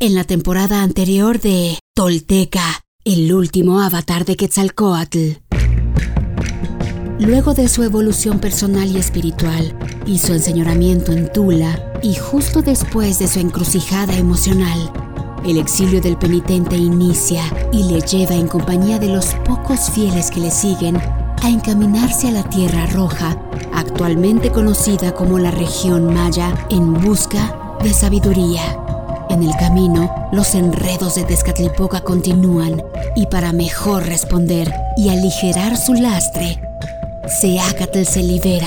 en la temporada anterior de Tolteca, el último avatar de Quetzalcoatl. Luego de su evolución personal y espiritual y su enseñoramiento en Tula, y justo después de su encrucijada emocional, el exilio del penitente inicia y le lleva en compañía de los pocos fieles que le siguen a encaminarse a la Tierra Roja, actualmente conocida como la región Maya, en busca de sabiduría. En el camino, los enredos de Tezcatlipoca continúan y para mejor responder y aligerar su lastre, Seacatl se libera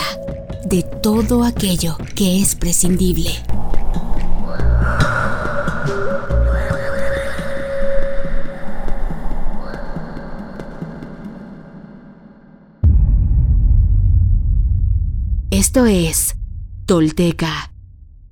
de todo aquello que es prescindible. Esto es Tolteca,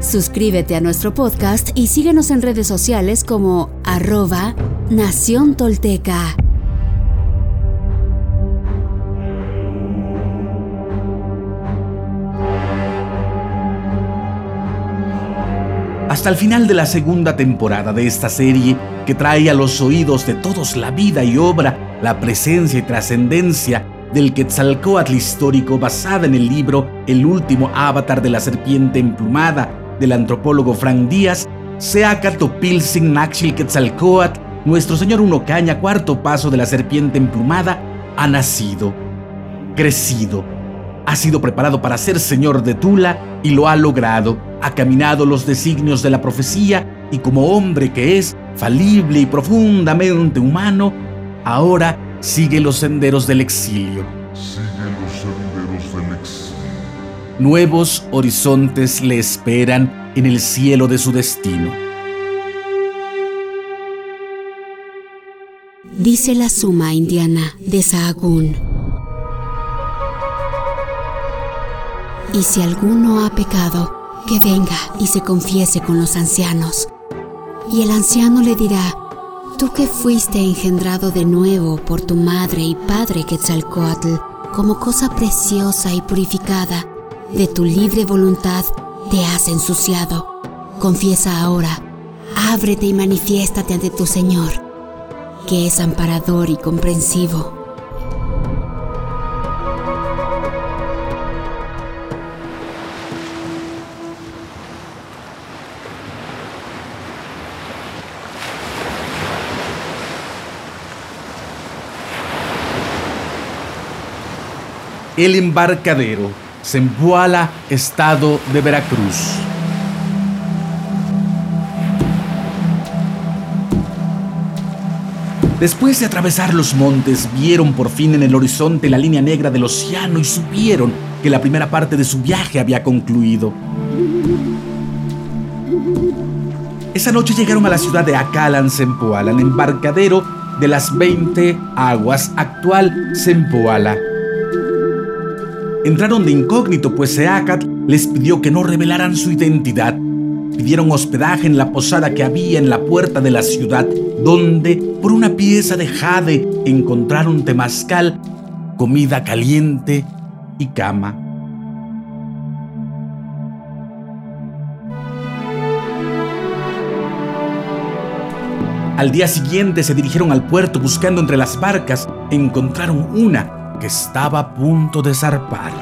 Suscríbete a nuestro podcast y síguenos en redes sociales como arroba Nación Tolteca. hasta el final de la segunda temporada de esta serie que trae a los oídos de todos la vida y obra, la presencia y trascendencia del Quetzalcoatl histórico basada en el libro El último avatar de la serpiente emplumada del antropólogo Frank Díaz, Seacatopilsin Naxil Quetzalcoatl, nuestro señor Unocaña, cuarto paso de la serpiente emplumada, ha nacido, crecido, ha sido preparado para ser señor de Tula y lo ha logrado. Ha caminado los designios de la profecía y como hombre que es, falible y profundamente humano, ahora sigue los senderos del exilio. Sigue Nuevos horizontes le esperan en el cielo de su destino. Dice la suma indiana de Sahagún. Y si alguno ha pecado, que venga y se confiese con los ancianos. Y el anciano le dirá, tú que fuiste engendrado de nuevo por tu madre y padre Quetzalcoatl, como cosa preciosa y purificada, de tu libre voluntad te has ensuciado. Confiesa ahora, ábrete y manifiéstate ante tu Señor, que es amparador y comprensivo El embarcadero, Zempoala, estado de Veracruz. Después de atravesar los montes, vieron por fin en el horizonte la línea negra del océano y supieron que la primera parte de su viaje había concluido. Esa noche llegaron a la ciudad de Acalan, Zempoala, el embarcadero de las 20 aguas, actual Zempoala. Entraron de incógnito, pues Seacat les pidió que no revelaran su identidad. Pidieron hospedaje en la posada que había en la puerta de la ciudad, donde, por una pieza de jade, encontraron temazcal, comida caliente y cama. Al día siguiente se dirigieron al puerto buscando entre las barcas. Encontraron una que estaba a punto de zarpar.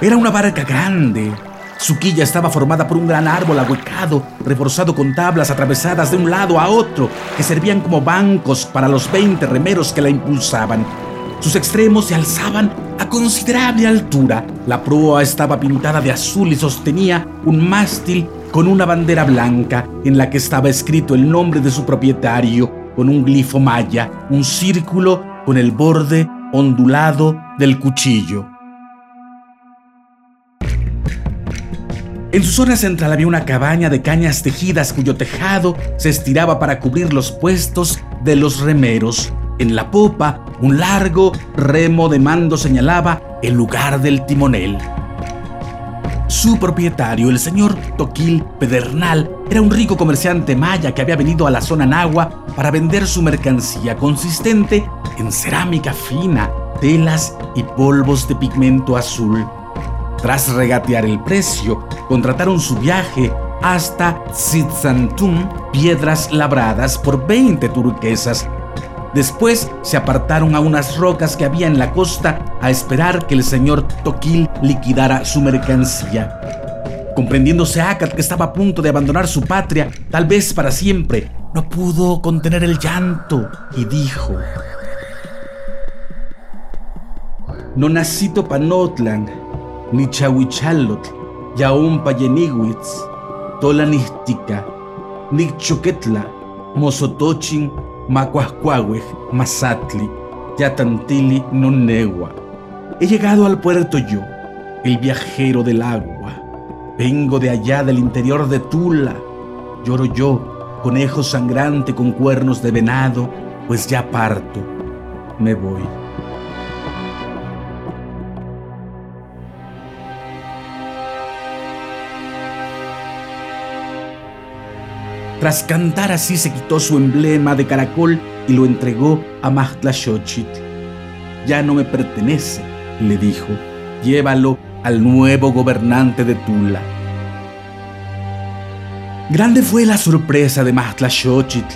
Era una barca grande. Su quilla estaba formada por un gran árbol ahuecado, reforzado con tablas atravesadas de un lado a otro, que servían como bancos para los 20 remeros que la impulsaban. Sus extremos se alzaban a considerable altura. La proa estaba pintada de azul y sostenía un mástil con una bandera blanca en la que estaba escrito el nombre de su propietario con un glifo maya, un círculo con el borde ondulado del cuchillo. En su zona central había una cabaña de cañas tejidas cuyo tejado se estiraba para cubrir los puestos de los remeros. En la popa, un largo remo de mando señalaba el lugar del timonel. Su propietario, el señor Toquil Pedernal, era un rico comerciante maya que había venido a la zona Nahua para vender su mercancía consistente en cerámica fina, telas y polvos de pigmento azul. Tras regatear el precio, contrataron su viaje hasta Tzitsantum, piedras labradas por 20 turquesas. Después se apartaron a unas rocas que había en la costa a esperar que el señor Toquil liquidara su mercancía. Comprendiéndose Akat que estaba a punto de abandonar su patria, tal vez para siempre, no pudo contener el llanto y dijo: No nacito panotlan, ni chahuichalot, yaun payenigwitz, tolanihtica, ni choquetla, mosotochin, macuascuahuej, masatli, yatantili, nonegua. He llegado al puerto yo, el viajero del agua. Vengo de allá del interior de Tula. Lloro yo, conejo sangrante con cuernos de venado, pues ya parto. Me voy. Tras cantar así se quitó su emblema de caracol y lo entregó a Xochitl. Ya no me pertenece, le dijo. Llévalo al nuevo gobernante de Tula. Grande fue la sorpresa de Xochitl.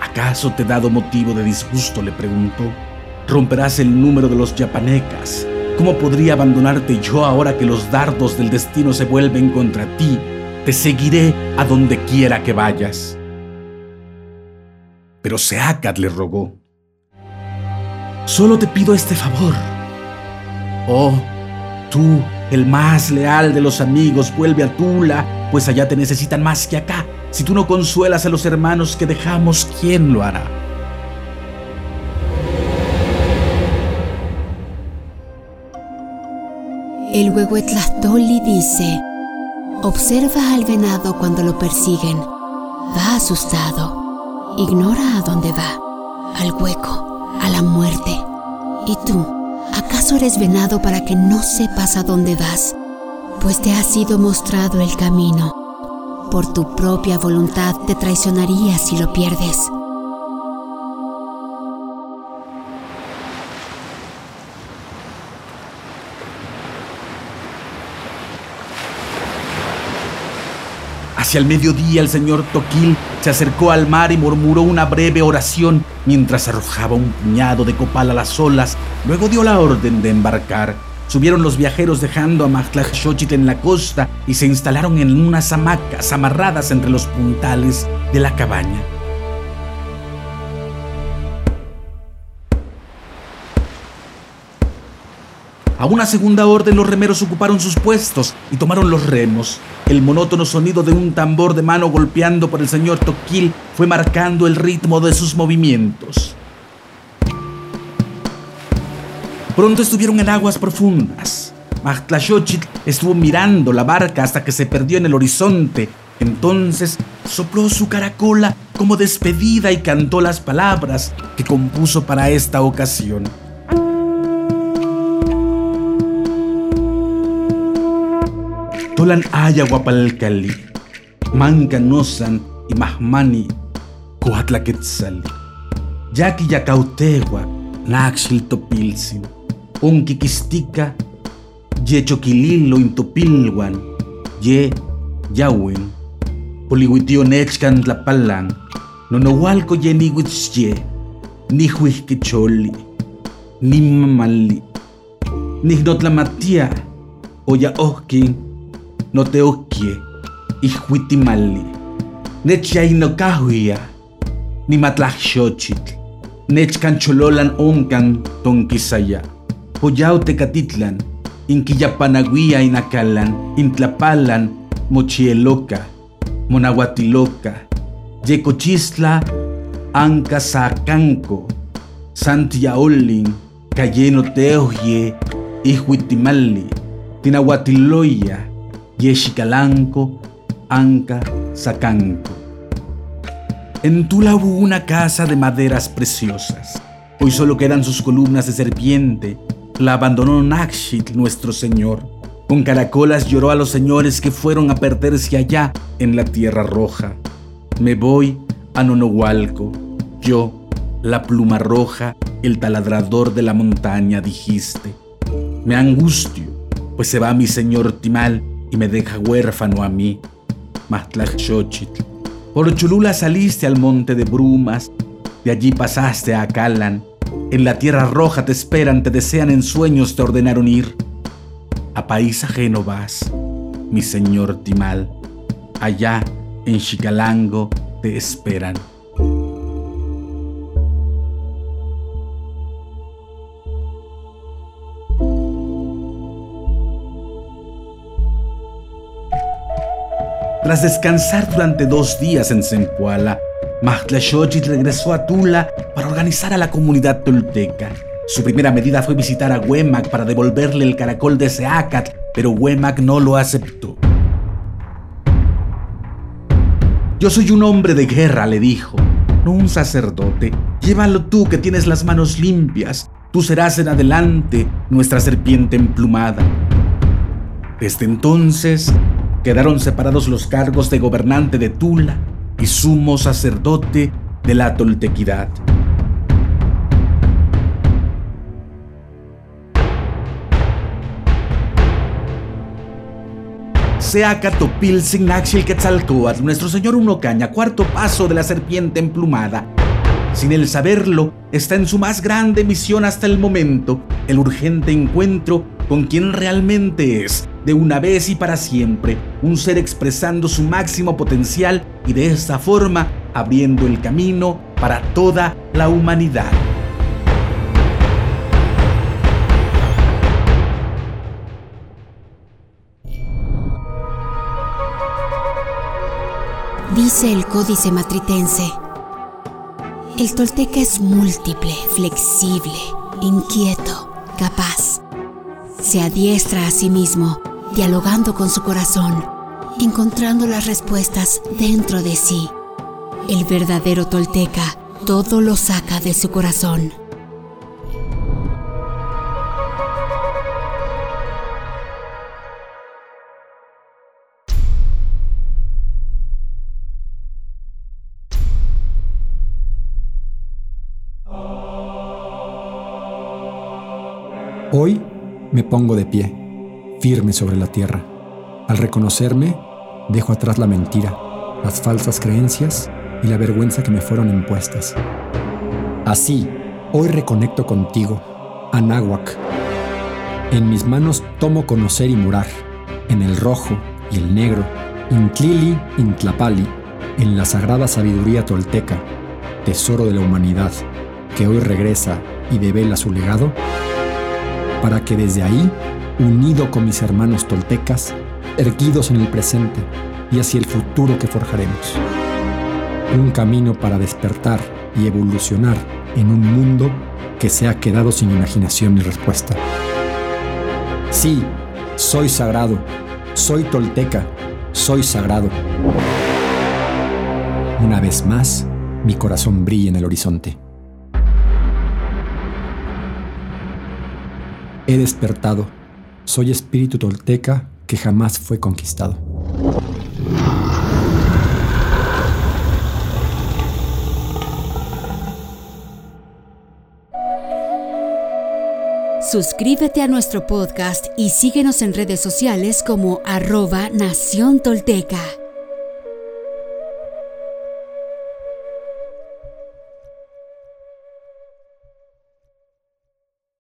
¿Acaso te he dado motivo de disgusto? le preguntó. Romperás el número de los yapanecas. ¿Cómo podría abandonarte yo ahora que los dardos del destino se vuelven contra ti te seguiré a donde quiera que vayas. Pero Seacat le rogó, solo te pido este favor. Oh, tú, el más leal de los amigos, vuelve a Tula, pues allá te necesitan más que acá. Si tú no consuelas a los hermanos que dejamos, ¿quién lo hará? El Huehuetlastoli dice, Observa al venado cuando lo persiguen. Va asustado. Ignora a dónde va. Al hueco, a la muerte. ¿Y tú? ¿Acaso eres venado para que no sepas a dónde vas? Pues te ha sido mostrado el camino. Por tu propia voluntad te traicionarías si lo pierdes. Hacia el mediodía el señor Toquil se acercó al mar y murmuró una breve oración mientras arrojaba un puñado de copal a las olas. Luego dio la orden de embarcar. Subieron los viajeros dejando a Xochitl en la costa y se instalaron en unas hamacas amarradas entre los puntales de la cabaña. A una segunda orden los remeros ocuparon sus puestos y tomaron los remos. El monótono sonido de un tambor de mano golpeando por el señor Toquil fue marcando el ritmo de sus movimientos. Pronto estuvieron en aguas profundas. Xochitl estuvo mirando la barca hasta que se perdió en el horizonte. Entonces sopló su caracola como despedida y cantó las palabras que compuso para esta ocasión. Tolan ayahuapalcali, mancanosan y mahmani, coatlaquetzali. Yaki yacautegua, naxil topilsin, unquiquistica, ye choquililo intopilwan, ye yawin, polihuitio nechcan tlapalan, nonohualco ye nihuitzye, ni huizquicholi, ni mamali, ni matia oya ohki, no te okie, ihuitimali, nechyainokahuia, ni matlachxochitl, nechkanchololan onkan tonkisaya, poyao tecatitlan, inquillapanaguia inakalan, intlapalan, mochieloca, monahuatiloca, yecochisla, anca sacanco, santiaolin, cayeno teoye, ihuitimali, tinahuatiloya, yexicalanco, anca, sacanco. En Tula hubo una casa de maderas preciosas. Hoy solo quedan sus columnas de serpiente. La abandonó Nakshit, nuestro señor. Con caracolas lloró a los señores que fueron a perderse allá en la tierra roja. Me voy a Nonohualco. Yo, la pluma roja, el taladrador de la montaña, dijiste. Me angustio, pues se va mi señor Timal y me deja huérfano a mí. Xochitl. Por Cholula saliste al monte de brumas, de allí pasaste a Acalan. En la tierra roja te esperan, te desean en sueños, te ordenaron ir. A país ajeno vas, mi señor Timal. Allá, en Chicalango, te esperan. Tras descansar durante dos días en Zempoala, Xochitl regresó a Tula para organizar a la comunidad tolteca. Su primera medida fue visitar a Huemac para devolverle el caracol de Seacat, pero Huemac no lo aceptó. Yo soy un hombre de guerra, le dijo, no un sacerdote. Llévalo tú que tienes las manos limpias. Tú serás en adelante nuestra serpiente emplumada. Desde entonces, quedaron separados los cargos de gobernante de Tula y sumo sacerdote de la toltequidad. Seacatopil Signaxil Quetzalcoatl, nuestro señor Unocaña, cuarto paso de la serpiente emplumada. Sin el saberlo, está en su más grande misión hasta el momento, el urgente encuentro con quien realmente es, de una vez y para siempre, un ser expresando su máximo potencial y de esta forma abriendo el camino para toda la humanidad. Dice el códice matritense, el tolteca es múltiple, flexible, inquieto, capaz se adiestra a sí mismo, dialogando con su corazón, encontrando las respuestas dentro de sí. El verdadero tolteca todo lo saca de su corazón. Hoy me pongo de pie, firme sobre la tierra. Al reconocerme, dejo atrás la mentira, las falsas creencias y la vergüenza que me fueron impuestas. Así, hoy reconecto contigo, Anáhuac. En mis manos tomo conocer y morar, en el rojo y el negro, Intlili, Intlapali, en la sagrada sabiduría tolteca, tesoro de la humanidad, que hoy regresa y devela su legado para que desde ahí, unido con mis hermanos toltecas, erguidos en el presente y hacia el futuro que forjaremos. Un camino para despertar y evolucionar en un mundo que se ha quedado sin imaginación y respuesta. Sí, soy sagrado, soy tolteca, soy sagrado. Una vez más, mi corazón brilla en el horizonte. He despertado. Soy espíritu tolteca que jamás fue conquistado. Suscríbete a nuestro podcast y síguenos en redes sociales como arroba Nación Tolteca.